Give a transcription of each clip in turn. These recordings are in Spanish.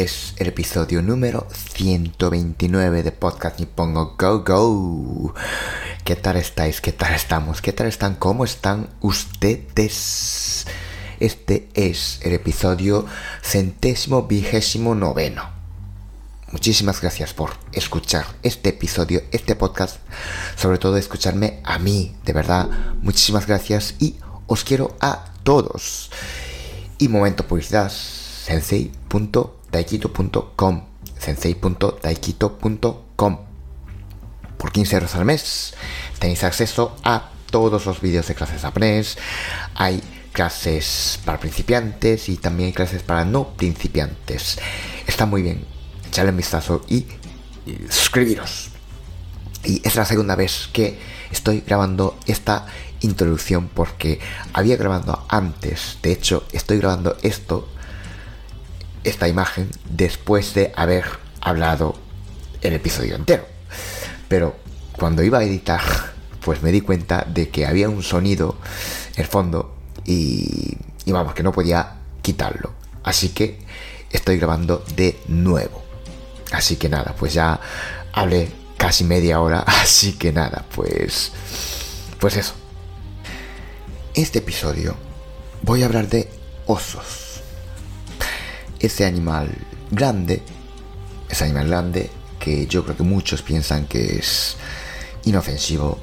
Este es el episodio número 129 de Podcast Nippongo Go Go. ¿Qué tal estáis? ¿Qué tal estamos? ¿Qué tal están? ¿Cómo están ustedes? Este es el episodio centésimo vigésimo noveno. Muchísimas gracias por escuchar este episodio, este podcast, sobre todo escucharme a mí, de verdad, muchísimas gracias y os quiero a todos. Y momento publicidad, sensei.daikito.com, sensei.daikito.com. Por 15 euros al mes tenéis acceso a todos los vídeos de clases japonés. Hay clases para principiantes y también clases para no principiantes. Está muy bien. Echadle un vistazo y, y suscribiros. Y es la segunda vez que estoy grabando esta introducción porque había grabado antes. De hecho, estoy grabando esto, esta imagen, después de haber hablado el episodio entero. Pero cuando iba a editar, pues me di cuenta de que había un sonido en el fondo y, y vamos, que no podía quitarlo. Así que estoy grabando de nuevo. Así que nada, pues ya hablé casi media hora, así que nada, pues pues eso. Este episodio voy a hablar de osos. Ese animal grande, ese animal grande que yo creo que muchos piensan que es inofensivo,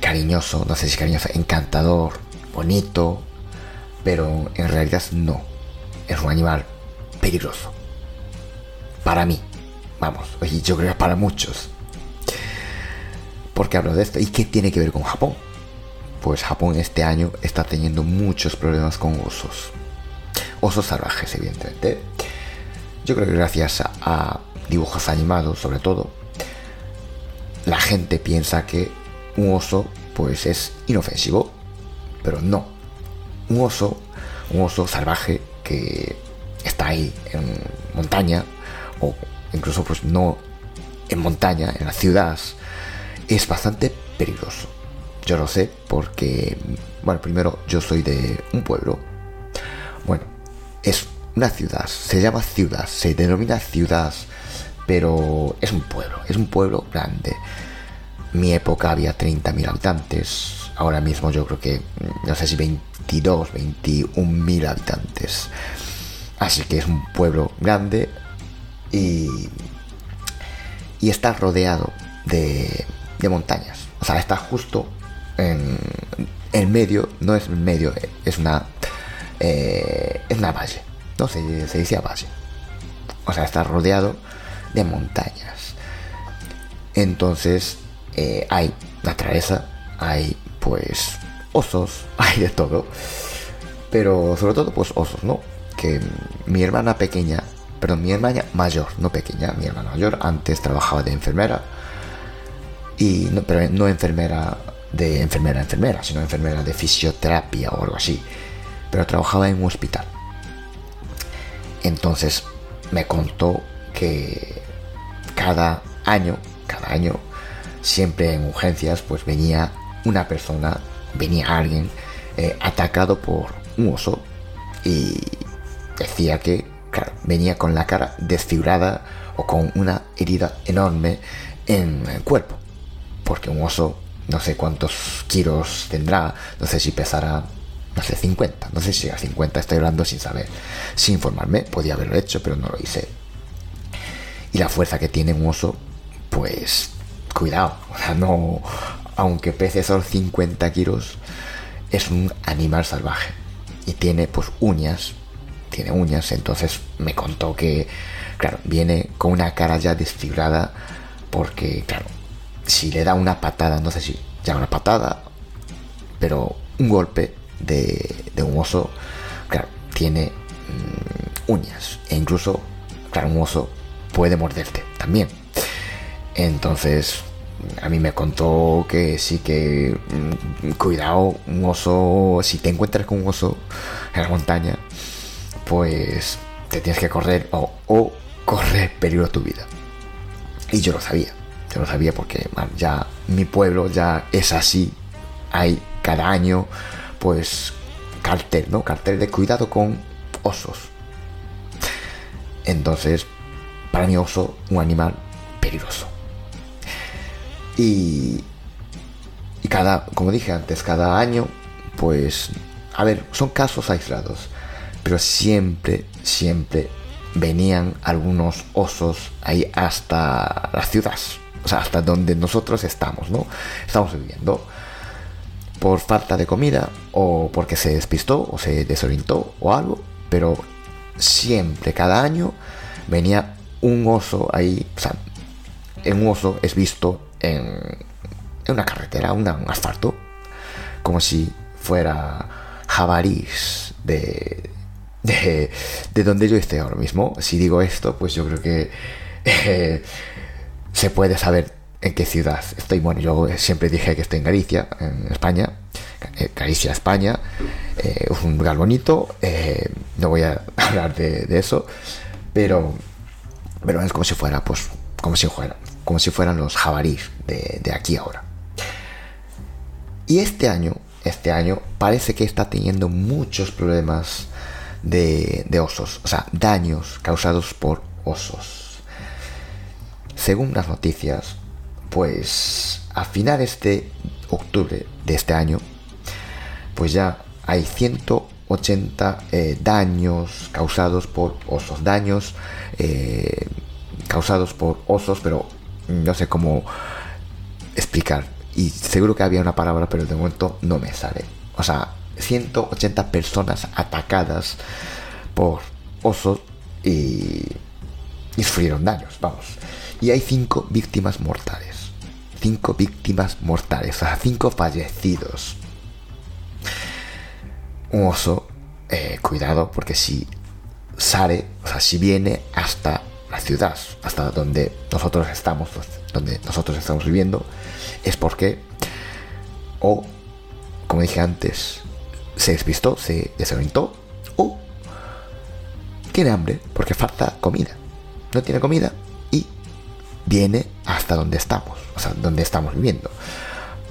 cariñoso, no sé si cariñoso, encantador, bonito, pero en realidad no. Es un animal peligroso. Para mí, vamos, y yo creo que para muchos. ¿Por qué hablo de esto? ¿Y qué tiene que ver con Japón? Pues Japón este año está teniendo muchos problemas con osos. Osos salvajes, evidentemente. Yo creo que gracias a, dibujos animados, sobre todo, la gente piensa que un oso, pues es inofensivo. Pero no. Un oso, un oso salvaje que está ahí en montaña, o incluso pues no en montaña, en la ciudad, es bastante peligroso. Yo lo sé porque, bueno, primero yo soy de un pueblo. Es una ciudad, se llama ciudad, se denomina ciudad, pero es un pueblo, es un pueblo grande. Mi época había 30.000 habitantes, ahora mismo yo creo que, no sé si 22, 21 mil habitantes. Así que es un pueblo grande y, y está rodeado de, de montañas. O sea, está justo en, en medio, no es medio, es una, eh, es una valle, no se, dice valle. O sea, está rodeado de montañas. Entonces, eh, hay naturaleza, hay pues osos, hay de todo. Pero sobre todo, pues osos, ¿no? Que mi hermana pequeña, perdón, mi hermana mayor, no pequeña, mi hermana mayor, antes trabajaba de enfermera. Y no, pero no enfermera de enfermera enfermera, sino enfermera de fisioterapia o algo así. Pero trabajaba en un hospital. Entonces me contó que cada año, cada año, siempre en urgencias, pues venía una persona, venía alguien eh, atacado por un oso y decía que, claro, venía con la cara desfigurada o con una herida enorme en el cuerpo. Porque un oso, no sé cuántos kilos tendrá, no sé si pesará, no sé, 50, no sé si a 50 estoy hablando sin saber, sin informarme, podía haberlo hecho, pero no lo hice. Y la fuerza que tiene un oso, pues, cuidado, o sea, no, aunque pese solo 50 kilos, es un animal salvaje. Y tiene pues uñas, tiene uñas, entonces me contó que, claro, viene con una cara ya desfigurada porque, claro, si le da una patada, no sé si ya una patada, pero un golpe de, un oso, claro, tiene mmm, uñas. E incluso, claro, un oso puede morderte también. Entonces, a mí me contó que sí que mm, cuidado, un oso, si te encuentras con un oso en la montaña, pues te tienes que correr o, o correr peligro tu vida. Y yo lo sabía, yo lo sabía porque ya mi pueblo ya es así, hay cada año pues cartel, ¿no? Cartel de cuidado con osos. Entonces, para mí oso, un animal peligroso. Y, y cada, como dije antes, cada año, pues, a ver, son casos aislados, pero siempre, siempre venían algunos osos ahí hasta la ciudad, o sea, hasta donde nosotros estamos, ¿no? Estamos viviendo por falta de comida o porque se despistó o se desorientó o algo, pero siempre, cada año, venía un oso ahí, o sea, un oso es visto en, una carretera, un asfalto, como si fuera jabalís de, de, de, donde yo esté ahora mismo. Si digo esto, pues yo creo que eh, se puede saber en qué ciudad estoy. Bueno, yo siempre dije que estoy en Galicia, en España. Eh, Galicia, España. Eh, es un lugar bonito. Eh, no voy a hablar de, eso. Pero, pero es como si fuera, pues, como si fuera, como si fueran los jabalíes de, de aquí ahora. Y este año, este año parece que está teniendo muchos problemas de osos, o sea, daños causados por osos. Según las noticias, pues a finales de octubre de este año, pues ya hay 180 eh, daños causados por osos, daños eh, causados por osos, pero no sé cómo explicar. Y seguro que había una palabra, pero de momento no me sale. O sea, 180 personas atacadas por osos y, y sufrieron daños, vamos. Y hay 5 víctimas mortales cinco víctimas mortales, sea, cinco fallecidos. Un oso, eh, cuidado, porque si sale, o sea, si viene hasta la ciudad, hasta donde nosotros estamos, donde nosotros estamos viviendo, es porque, o, como dije antes, se despistó, se desorientó, o tiene hambre porque falta comida. No tiene comida viene hasta donde estamos o sea, donde estamos viviendo.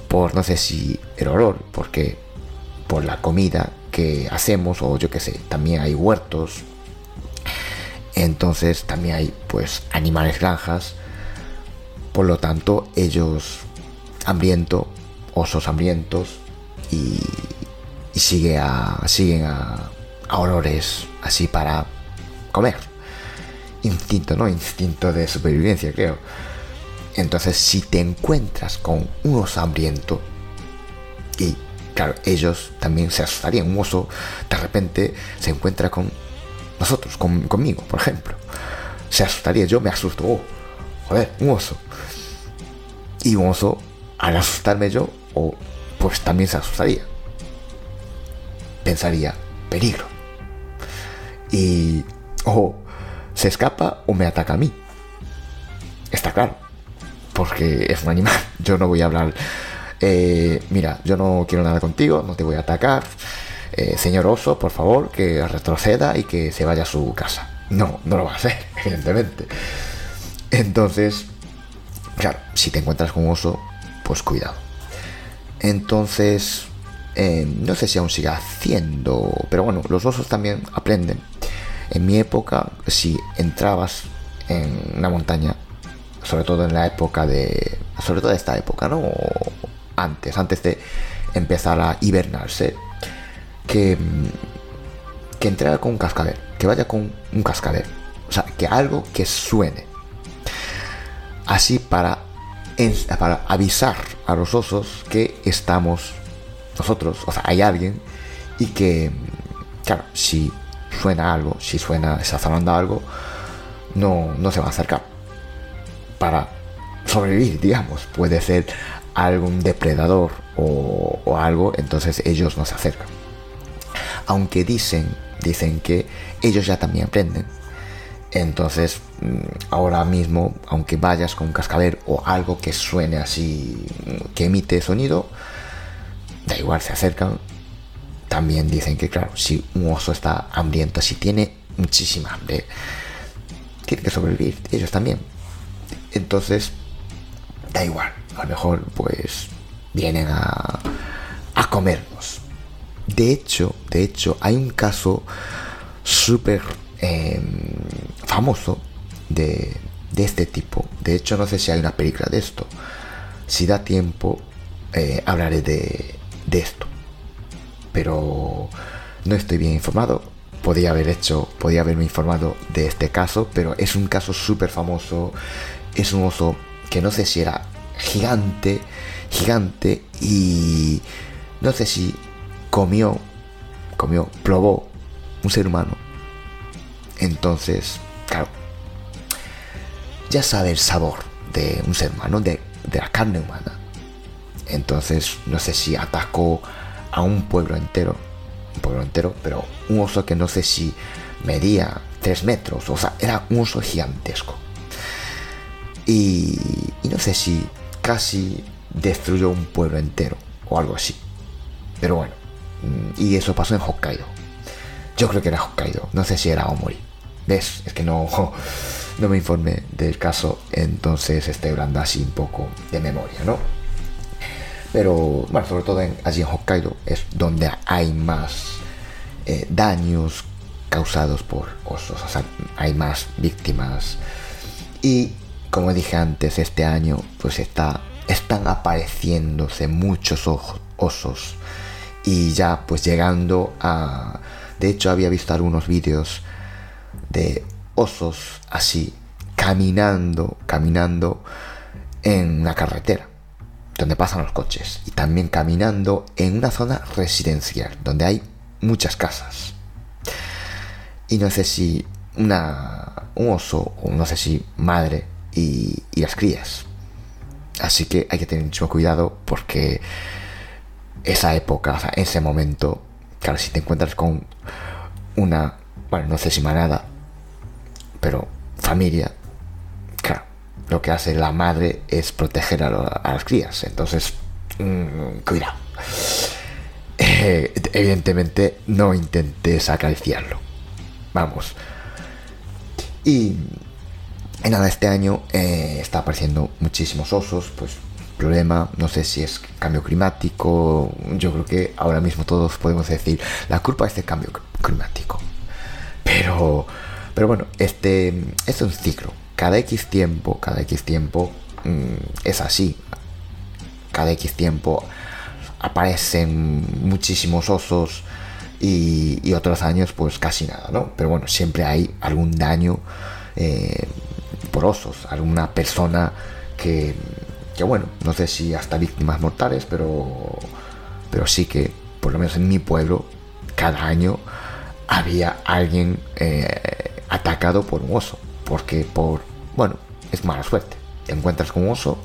Por no sé si el olor, porque por la comida que hacemos, o yo que sé, también hay huertos. Entonces también hay pues animales granjas. Por lo tanto, ellos hambriento, osos hambrientos y, y sigue a, siguen a, a olores así para comer. Instinto, ¿no? Instinto de supervivencia, creo. Entonces, si te encuentras con un oso hambriento, y claro, ellos también se asustarían, un oso de repente se encuentra con nosotros, conmigo, por ejemplo, se asustaría, yo me asusto, oh, joder, un oso. Y un oso, al asustarme yo, o pues también se asustaría. Pensaría, peligro. Y o se escapa o me ataca a mí. Está claro porque es un animal. Yo no voy a hablar, eh, mira, yo no quiero nada contigo, no te voy a atacar. Eh, señor oso, por favor, que retroceda y que se vaya a su casa. No, no lo va a hacer, evidentemente. Entonces, claro, si te encuentras con un oso, pues cuidado. Entonces, eh, no sé si aún sigue haciendo, pero bueno, los osos también aprenden. En mi época, si entrabas en una montaña, sobre todo en la época de, sobre todo esta época, ¿no? antes, antes de empezar a hibernarse, que, que entrara con un cascabel, que vaya con un cascabel, o sea, que algo que suene, así para, para avisar a los osos que estamos nosotros, o sea, hay alguien y que, claro, si suena algo, si suena, está sonando algo, no, no se va a acercar para sobrevivir, digamos. Puede ser algún depredador o, algo, entonces ellos no se acercan. Aunque dicen, dicen que ellos ya también aprenden. Entonces, mm, ahora mismo, aunque vayas con un cascabel o algo que suene así, que emite sonido, da igual, se acercan. También dicen que, claro, si un oso está hambriento, si tiene muchísima hambre, tiene que sobrevivir, ellos también. Entonces, da igual, a lo mejor pues vienen a, a comernos. De hecho, de hecho, hay un caso súper em, famoso de, de, este tipo. De hecho, no sé si hay una película de esto. Si da tiempo, eh, hablaré de, de esto. Pero no estoy bien informado. Podría haber hecho, podía haberme informado de este caso, pero es un caso súper famoso. Es un oso que no sé si era gigante, gigante y no sé si comió, comió, probó un ser humano. Entonces, claro, ya sabe el sabor de un ser humano, de, de la carne humana. Entonces, no sé si atacó a un pueblo entero, un pueblo entero, pero un oso que no sé si medía 3 metros, o sea, era un oso gigantesco. Y, y no sé si casi destruyó un pueblo entero o algo así. Pero bueno, mm, y eso pasó en Hokkaido. Yo creo que era Hokkaido, no sé si era Omori. ¿Ves? Es que no, no me informé del caso, entonces estoy hablando así un poco de memoria, ¿no? Pero bueno, sobre todo en, allí en Hokkaido es donde hay más eh, daños causados por osos, hay más víctimas. Y como dije antes, este año pues está, están apareciéndose muchos osos. Y ya pues llegando a... De hecho había visto algunos vídeos de osos así caminando, caminando en una carretera donde pasan los coches y también caminando en una zona residencial donde hay muchas casas. Y no sé si una, un oso o no sé si madre y, las crías. Así que hay que tener mucho cuidado porque esa época, o sea, ese momento, claro, si te encuentras con una, bueno, no sé si manada, pero familia, lo que hace la madre es proteger a, las crías. Entonces, mmm, cuidado. Eh, evidentemente no intentes acariciarlo. Vamos. Y en nada, este año eh, está apareciendo muchísimos osos, pues problema, no sé si es cambio climático, yo creo que ahora mismo todos podemos decir, la culpa es del cambio climático. Pero, pero bueno, este es un ciclo. Cada X tiempo, cada X tiempo mm, es así. Cada X tiempo aparecen muchísimos osos y, otros años pues casi nada, ¿no? Pero bueno, siempre hay algún daño. Eh, porosos, alguna persona que, que, bueno, no sé si hasta víctimas mortales, pero, pero sí que, por lo menos en mi pueblo, cada año había alguien eh, atacado por un oso, porque por, bueno, es mala suerte. Te encuentras con un oso,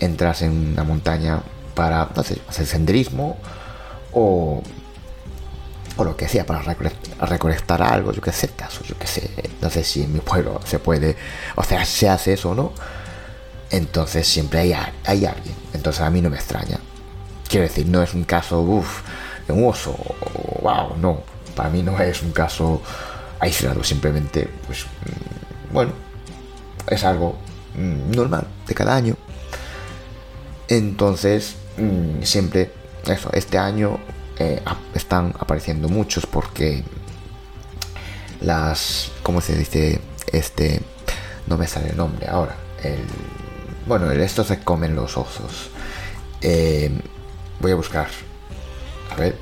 entras en una montaña para, no sé, hacer senderismo o o lo que sea para recolectar algo, yo que sé, caso, yo que sé, no sé si en mi pueblo se puede, o sea, se hace eso o no, entonces siempre hay, hay alguien, entonces a mí no me extraña. Quiero decir, no es un caso, uff, de un oso, wow, no, para mí no es un caso aislado, simplemente, pues, bueno, es algo mm, normal de cada año. Entonces, mm, siempre, eso, este año eh, están apareciendo muchos porque las ¿cómo se dice? este no me sale el nombre ahora el bueno estos se comen los osos eh, voy a buscar a ver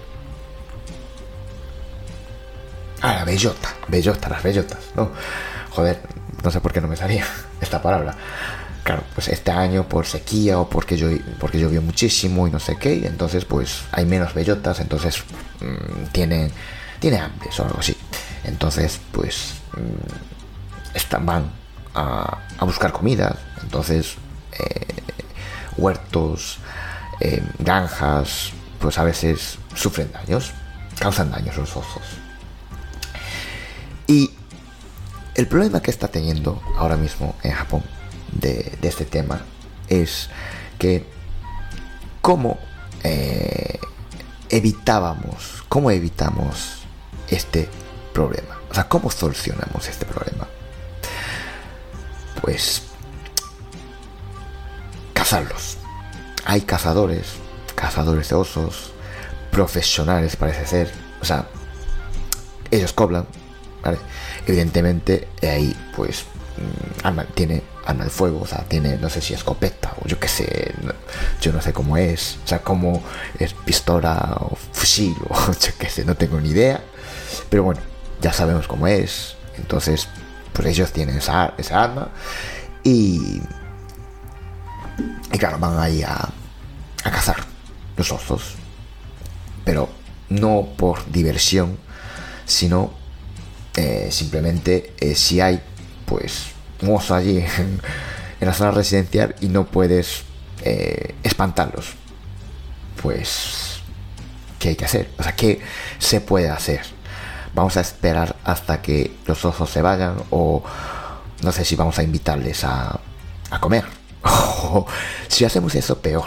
ah la bellota bellota las bellotas no joder no sé por qué no me salía esta palabra claro, pues este año por sequía o porque, yo, porque llovió muchísimo y no sé qué, entonces pues hay menos bellotas, entonces mm, tiene, tiene hambre o algo así. Entonces pues mm, están, van a, buscar comida, entonces eh, huertos, eh, granjas, pues a veces sufren daños, causan daños los osos. Y el problema que está teniendo ahora mismo en Japón de, este tema es que cómo eh, evitábamos, cómo evitamos este problema. O sea, ¿cómo solucionamos este problema? Pues cazarlos. Hay cazadores, cazadores de osos, profesionales parece ser. O sea, ellos cobran, Evidentemente ahí pues mm, arma, tiene arma de fuego, o sea, tiene no sé si escopeta o yo qué sé, yo no sé cómo es, o sea, cómo es pistola o fusil o yo qué sé, no tengo ni idea. Pero bueno, ya sabemos cómo es. Entonces, pues ellos tienen esa, esa arma. Y, y claro, van ahí a, a cazar los osos. Pero no por diversión, sino eh, simplemente eh, si hay pues oso allí en, la zona residencial y no puedes eh, espantarlos. Pues, ¿qué hay que hacer? O sea, ¿qué se puede hacer? vamos a esperar hasta que los osos se vayan o no sé si vamos a invitarles a, a comer. si hacemos eso, peor.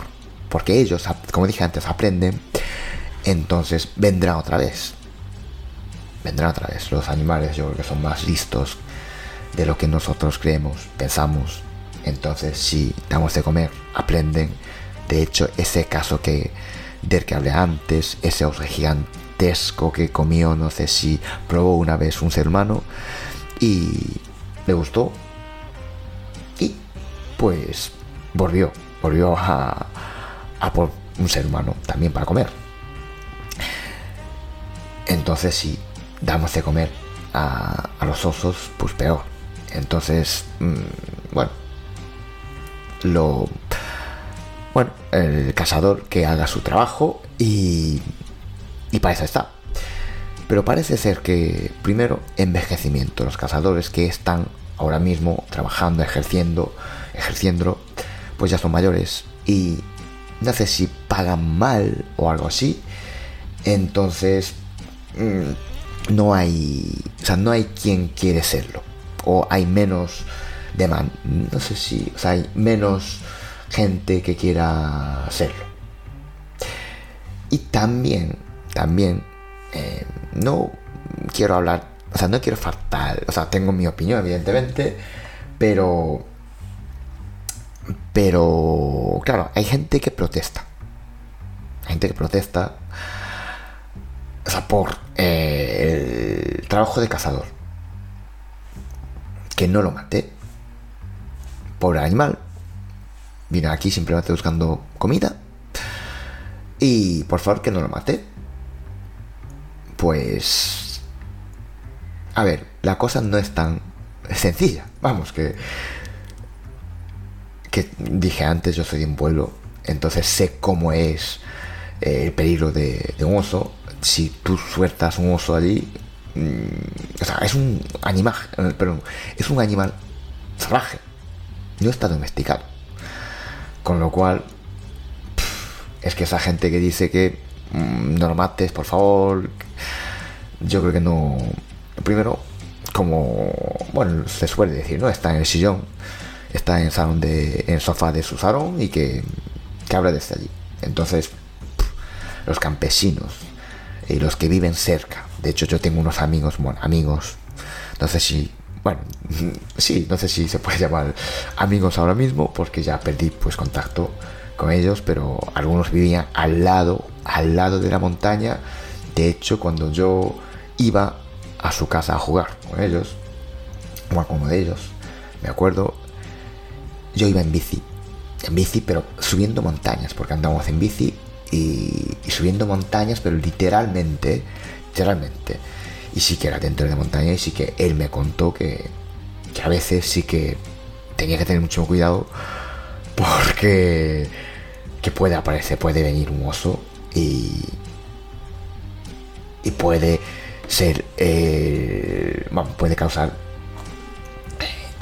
Porque ellos, como dije antes, aprenden. Entonces vendrán otra vez. Vendrán otra vez. Los animales yo creo que son más listos de lo que nosotros creemos, pensamos. Entonces si damos de comer, aprenden. De hecho, ese caso que del que hablé antes, ese oso gigante que comió, no sé si probó una vez un ser humano y le gustó y pues volvió, volvió a, a por un ser humano también para comer. Entonces si damos de comer a, a los osos, pues peor. Entonces, mm, bueno, lo... Bueno, el cazador que haga su trabajo y y para eso está. Pero parece ser que, primero, envejecimiento. Los cazadores que están ahora mismo trabajando, ejerciendo, ejerciendo, pues ya son mayores. Y no sé si pagan mal o algo así. Entonces, mm, no hay. O sea, no hay quien quiere serlo. O hay menos demanda. No sé si. O sea, hay menos gente que quiera serlo. Y también también eh, no quiero hablar, o sea, no quiero faltar, o sea, tengo mi opinión, evidentemente, pero, pero, claro, hay gente que protesta, gente que protesta, por eh, el trabajo de cazador, que no lo maté, pobre animal, vine aquí simplemente buscando comida, y por favor que no lo maté pues... A ver, la cosa no es tan sencilla. Vamos, que... Que dije antes, yo soy de un pueblo, entonces sé cómo es eh, el peligro de, un oso. Si tú sueltas un oso allí, mm, o sea, es un animal, eh, perdón, es un animal salvaje, no está domesticado. Con lo cual, es que esa gente que dice que mm, no lo mates, por favor, yo creo que no. Primero, como bueno, se suele decir, ¿no? Está en el sillón, está en el salón de. en sofá de su salón y que, que habla desde allí. Entonces, los campesinos y los que viven cerca. De hecho, yo tengo unos amigos, bueno, amigos. No sé si. Bueno, sí, no sé si se puede llamar amigos ahora mismo, porque ya perdí pues contacto con ellos, pero algunos vivían al lado, al lado de la montaña. De hecho, cuando yo iba a su casa a jugar con ellos, o con uno de ellos. Me acuerdo, yo iba en bici, en bici, pero subiendo montañas, porque andábamos en bici y, subiendo montañas, pero literalmente, literalmente. Y sí que era dentro de montaña y sí que él me contó que, que a veces sí que tenía que tener mucho cuidado porque que puede aparecer, puede venir un oso y, y puede ser, eh, puede causar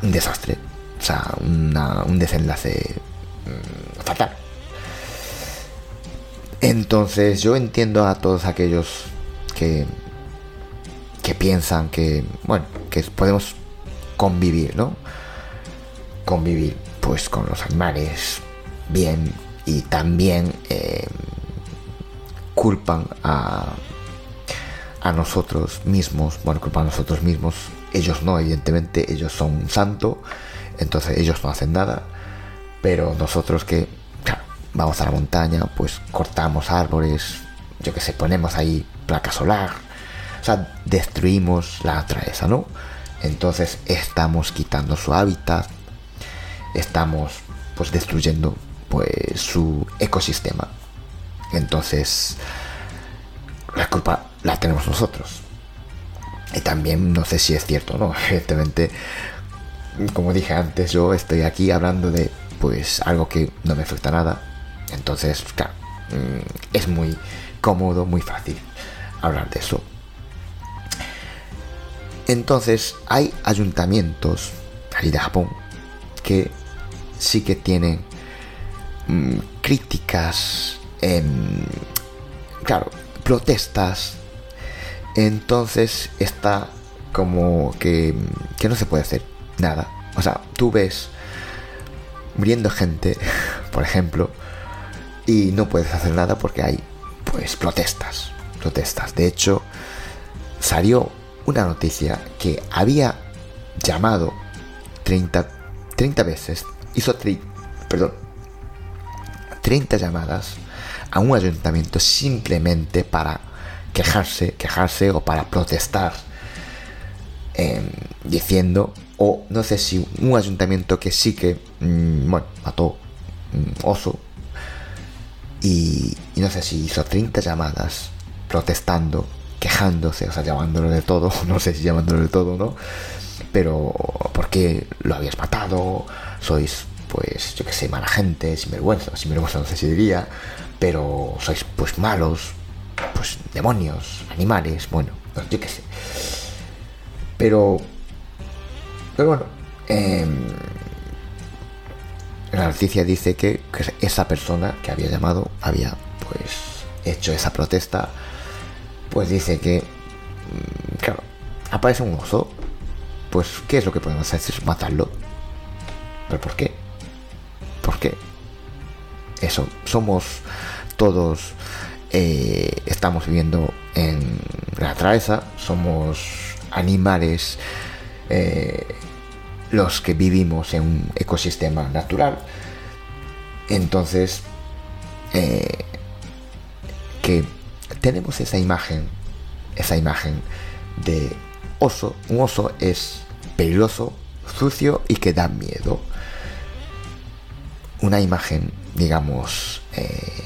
un desastre, o sea, un desenlace mm, fatal. Entonces yo entiendo a todos aquellos que, que piensan que, bueno, que podemos convivir, ¿no? Convivir pues con los animales bien y también eh, culpan a, a nosotros mismos, bueno, culpan a nosotros mismos, ellos no, evidentemente, ellos son un santo, entonces ellos no hacen nada, pero nosotros que, vamos a la montaña, pues cortamos árboles, yo que sé, ponemos ahí placa solar, o sea, destruimos la naturaleza, ¿no? Entonces estamos quitando su hábitat, estamos pues destruyendo pues su ecosistema. Entonces la culpa la tenemos nosotros. Y también no sé si es cierto, ¿no? Evidentemente, como dije antes, yo estoy aquí hablando de pues algo que no me afecta nada. Entonces, claro, mm, es muy cómodo, muy fácil hablar de eso. Entonces, hay ayuntamientos ahí de Japón que sí que tienen mm, críticas, claro, protestas. Entonces está como que, que no se puede hacer nada. O sea, tú ves muriendo gente, por ejemplo, y no puedes hacer nada porque hay, pues, protestas. Protestas. De hecho, salió una noticia que había llamado 30, 30 veces, hizo, perdón, 30 llamadas a un ayuntamiento simplemente para quejarse, quejarse o para protestar, em, diciendo o no sé si un ayuntamiento que sí que, mm, bueno, mató un oso y, no sé si hizo 30 llamadas protestando, quejándose, o sea, llamándolo de todo, no sé si llamándolo de todo, ¿no? Pero, ¿por qué lo habías matado? Sois, pues, yo que sé, mala gente, sinvergüenza, sinvergüenza no sé si diría, pero sois, pues, malos, pues, demonios, animales, bueno, yo qué sé. Pero pero bueno, em, la noticia dice que, esa persona que había llamado había pues hecho esa protesta, pues dice que, mm, claro, aparece un oso, pues ¿qué es lo que podemos hacer? Matarlo. ¿Pero por qué? ¿Por qué? Eso, somos todos, eh, estamos viviendo en la naturaleza, somos animales eh, los que vivimos en un ecosistema natural. Entonces, eh, que tenemos esa imagen, esa imagen de oso. Un oso es peligroso, sucio y que da miedo. Una imagen, digamos, eh,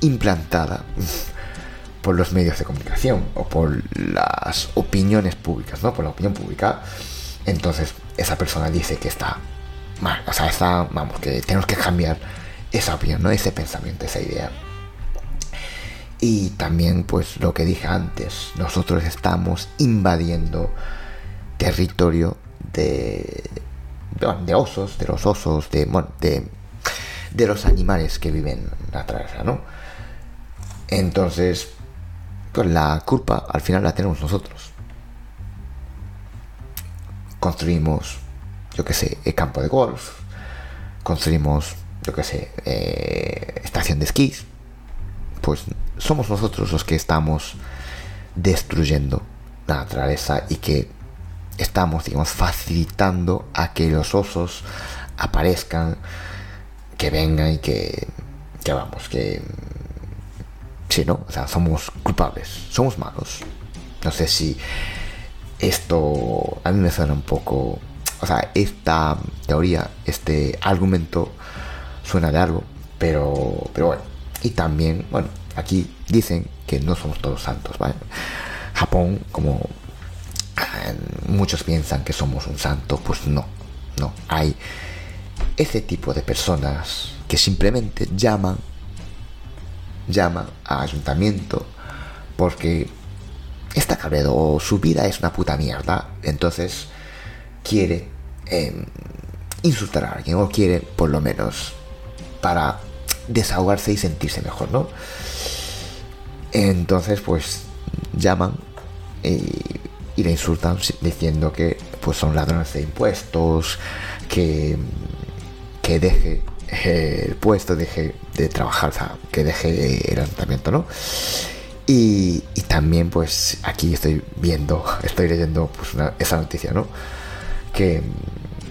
implantada por los medios de comunicación o por las opiniones públicas, ¿no? Por la opinión pública. Entonces, esa persona dice que está mal, o sea, está, vamos, que tenemos que cambiar esa opinión, ¿no? Ese pensamiento, esa idea. Y también, pues, lo que dije antes, nosotros estamos invadiendo territorio de, de, osos, de los osos, de, bueno, de, de los animales que viven atrás, ¿no? Entonces, pues la culpa al final la tenemos nosotros. Construimos, yo que sé, el campo de golf, construimos, yo que sé, eh, estación de esquís. Pues somos nosotros los que estamos destruyendo la naturaleza y que estamos, digamos, facilitando a que los osos aparezcan, que vengan y que, que vamos, que Sí, ¿no? O sea, somos culpables, somos malos. No sé si esto a mí me suena un poco... O sea, esta teoría, este argumento suena de algo, pero, pero bueno. Y también, bueno, aquí dicen que no somos todos santos, ¿vale? Japón, como eh, muchos piensan que somos un santo, pues no, no. Hay ese tipo de personas que simplemente llaman llama a ayuntamiento porque está cabreado o su vida es una puta mierda, entonces quiere em, insultar a alguien o quiere por lo menos para desahogarse y sentirse mejor, ¿no? Entonces pues llaman y, le insultan diciendo que pues son ladrones de impuestos, que, que deje el puesto, deje de trabajar, o sea, que deje el ayuntamiento, ¿no? Y, también pues aquí estoy viendo, estoy leyendo pues, esa noticia, ¿no? Que,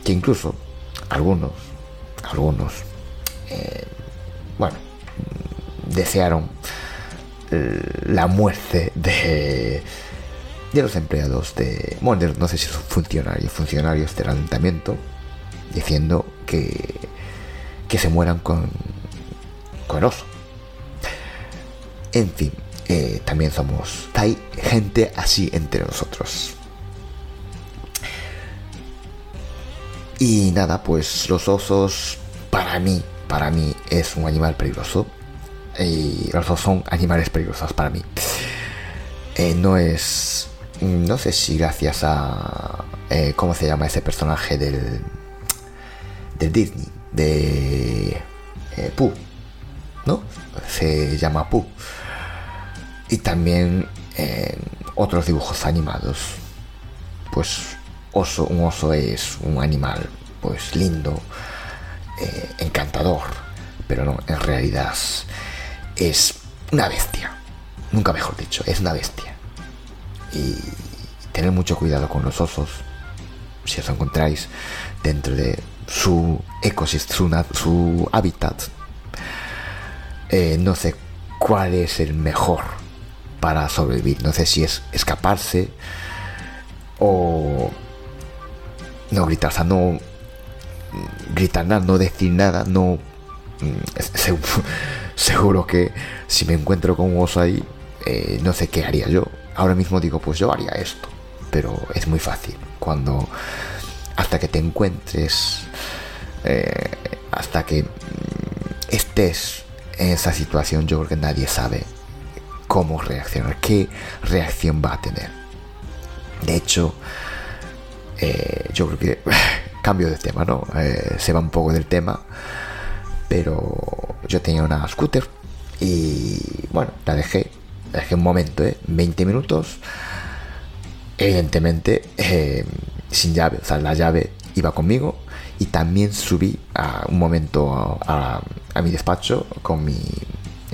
que incluso algunos, algunos, eh, bueno, desearon la muerte de, de los empleados de, bueno, no sé si son funcionarios, funcionarios del ayuntamiento, diciendo que, que se mueran con, con oso. En fin, también somos, hay gente así entre nosotros. Y nada, pues los osos para mí, para mí es un animal peligroso. Y los osos son animales peligrosos para mí. Eh, no es, no sé si gracias a, eh, ¿cómo se llama ese personaje del, del Disney? De eh, Pooh, ¿no? Se llama Pooh y también en otros dibujos animados. Pues oso, un oso es un animal pues lindo, eh, encantador, pero no, en realidad es una bestia. Nunca mejor dicho, es una bestia. Y tener mucho cuidado con los osos, si os encontráis dentro de su ecosistema, su, hábitat. Eh, no sé cuál es el mejor para sobrevivir. No sé si es escaparse o no gritar, o sea, no gritar nada, no decir nada, no. Mm, seguro que si me encuentro con un oso ahí, eh, no sé qué haría yo. Ahora mismo digo, pues yo haría esto, pero es muy fácil. Cuando hasta que te encuentres, eh, hasta que mm, estés en esa situación, yo creo que nadie sabe cómo reaccionar, qué reacción va a tener. De hecho, eh, yo creo que cambio de tema, ¿no? Eh, se va un poco del tema, pero yo tenía una scooter y bueno, la dejé, la dejé un momento, ¿eh? 20 minutos, evidentemente eh, sin llave, o sea, la llave iba conmigo y también subí a un momento a, a mi despacho con mi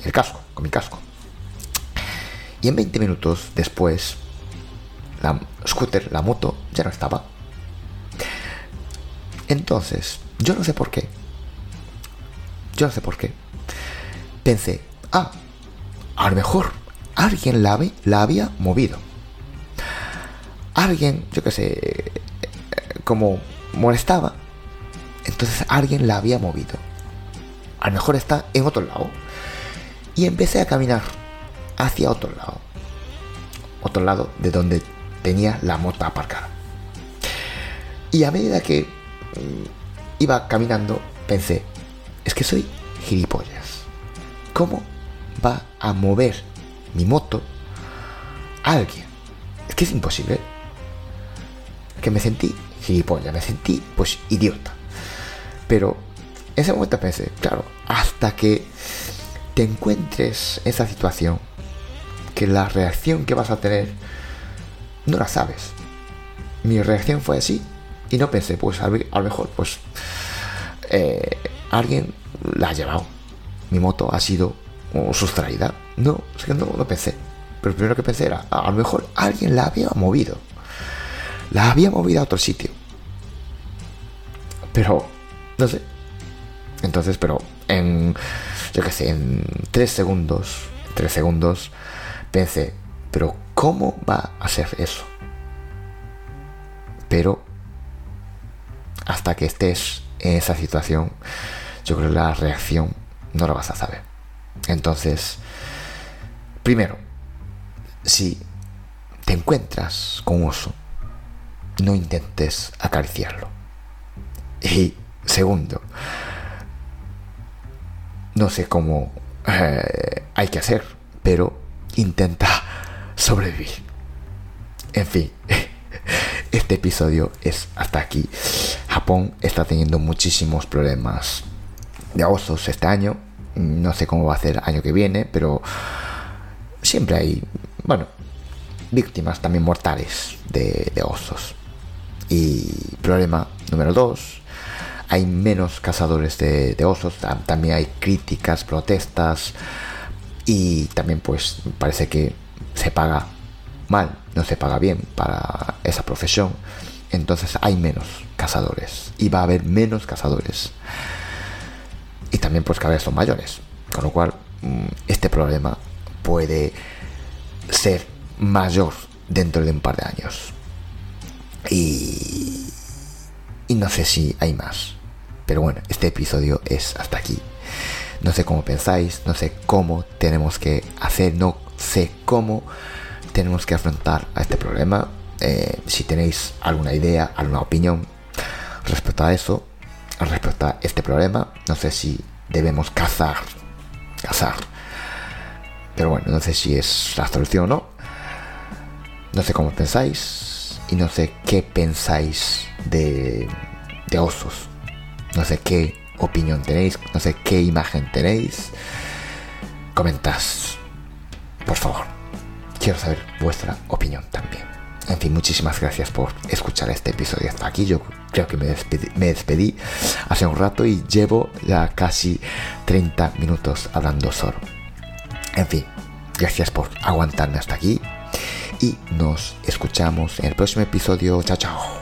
el casco, con mi casco. Y en 20 minutos después, la scooter, la moto, ya no estaba. Entonces, yo no sé por qué. Yo no sé por qué. Pensé, ah, a lo mejor alguien la, la había movido. Alguien, yo qué sé, como molestaba. Entonces alguien la había movido. A lo mejor está en otro lado. Y empecé a caminar hacia otro lado. Otro lado de donde tenía la moto aparcada. Y a medida que mm, iba caminando, pensé, es que soy gilipollas. ¿Cómo va a mover mi moto alguien? Es que es imposible. Que me sentí gilipollas, me sentí pues idiota. Pero en ese momento pensé, claro, hasta que te encuentres en esa situación, que la reacción que vas a tener no la sabes. Mi reacción fue así y no pensé, pues a, lo mejor, pues eh, alguien la ha llevado. Mi moto ha sido sustraída. No, es que no lo pensé. Pero primero que pensé era, a lo mejor alguien la había movido. La había movido a otro sitio. Pero, no sé. Entonces, pero en, yo qué sé, en tres segundos, tres segundos, pensé, pero ¿cómo va a ser eso? Pero hasta que estés en esa situación, yo creo que la reacción no la vas a saber. Entonces, primero, si te encuentras con un oso, no intentes acariciarlo. Y segundo, no sé cómo eh, hay que hacer, pero intenta sobrevivir. En fin, este episodio es hasta aquí. Japón está teniendo muchísimos problemas de osos este año. No sé cómo va a ser el año que viene, pero siempre hay, bueno, víctimas también mortales de, osos. Y problema número dos, hay menos cazadores de, osos, también hay críticas, protestas y también pues parece que se paga mal, no se paga bien para esa profesión. Entonces hay menos cazadores y va a haber menos cazadores. Y también pues cada vez son mayores. Con lo cual mm, este problema puede ser mayor dentro de un par de años. Y, y no sé si hay más. Pero bueno, este episodio es hasta aquí. No sé cómo pensáis, no sé cómo tenemos que hacer, no sé cómo tenemos que afrontar a este problema. Eh, si tenéis alguna idea, alguna opinión respecto a eso, respecto a este problema, no sé si debemos cazar, cazar. Pero bueno, no sé si es la solución o no. No sé cómo pensáis y no sé qué pensáis de, de osos. No sé qué opinión tenéis, no sé qué imagen tenéis. Comentad, por favor. Quiero saber vuestra opinión también. En fin, muchísimas gracias por escuchar este episodio hasta aquí. Yo creo que me despedí, me despedí hace un rato y llevo ya casi 30 minutos hablando solo. En fin, gracias por aguantarme hasta aquí y nos escuchamos en el próximo episodio. Chao, chao.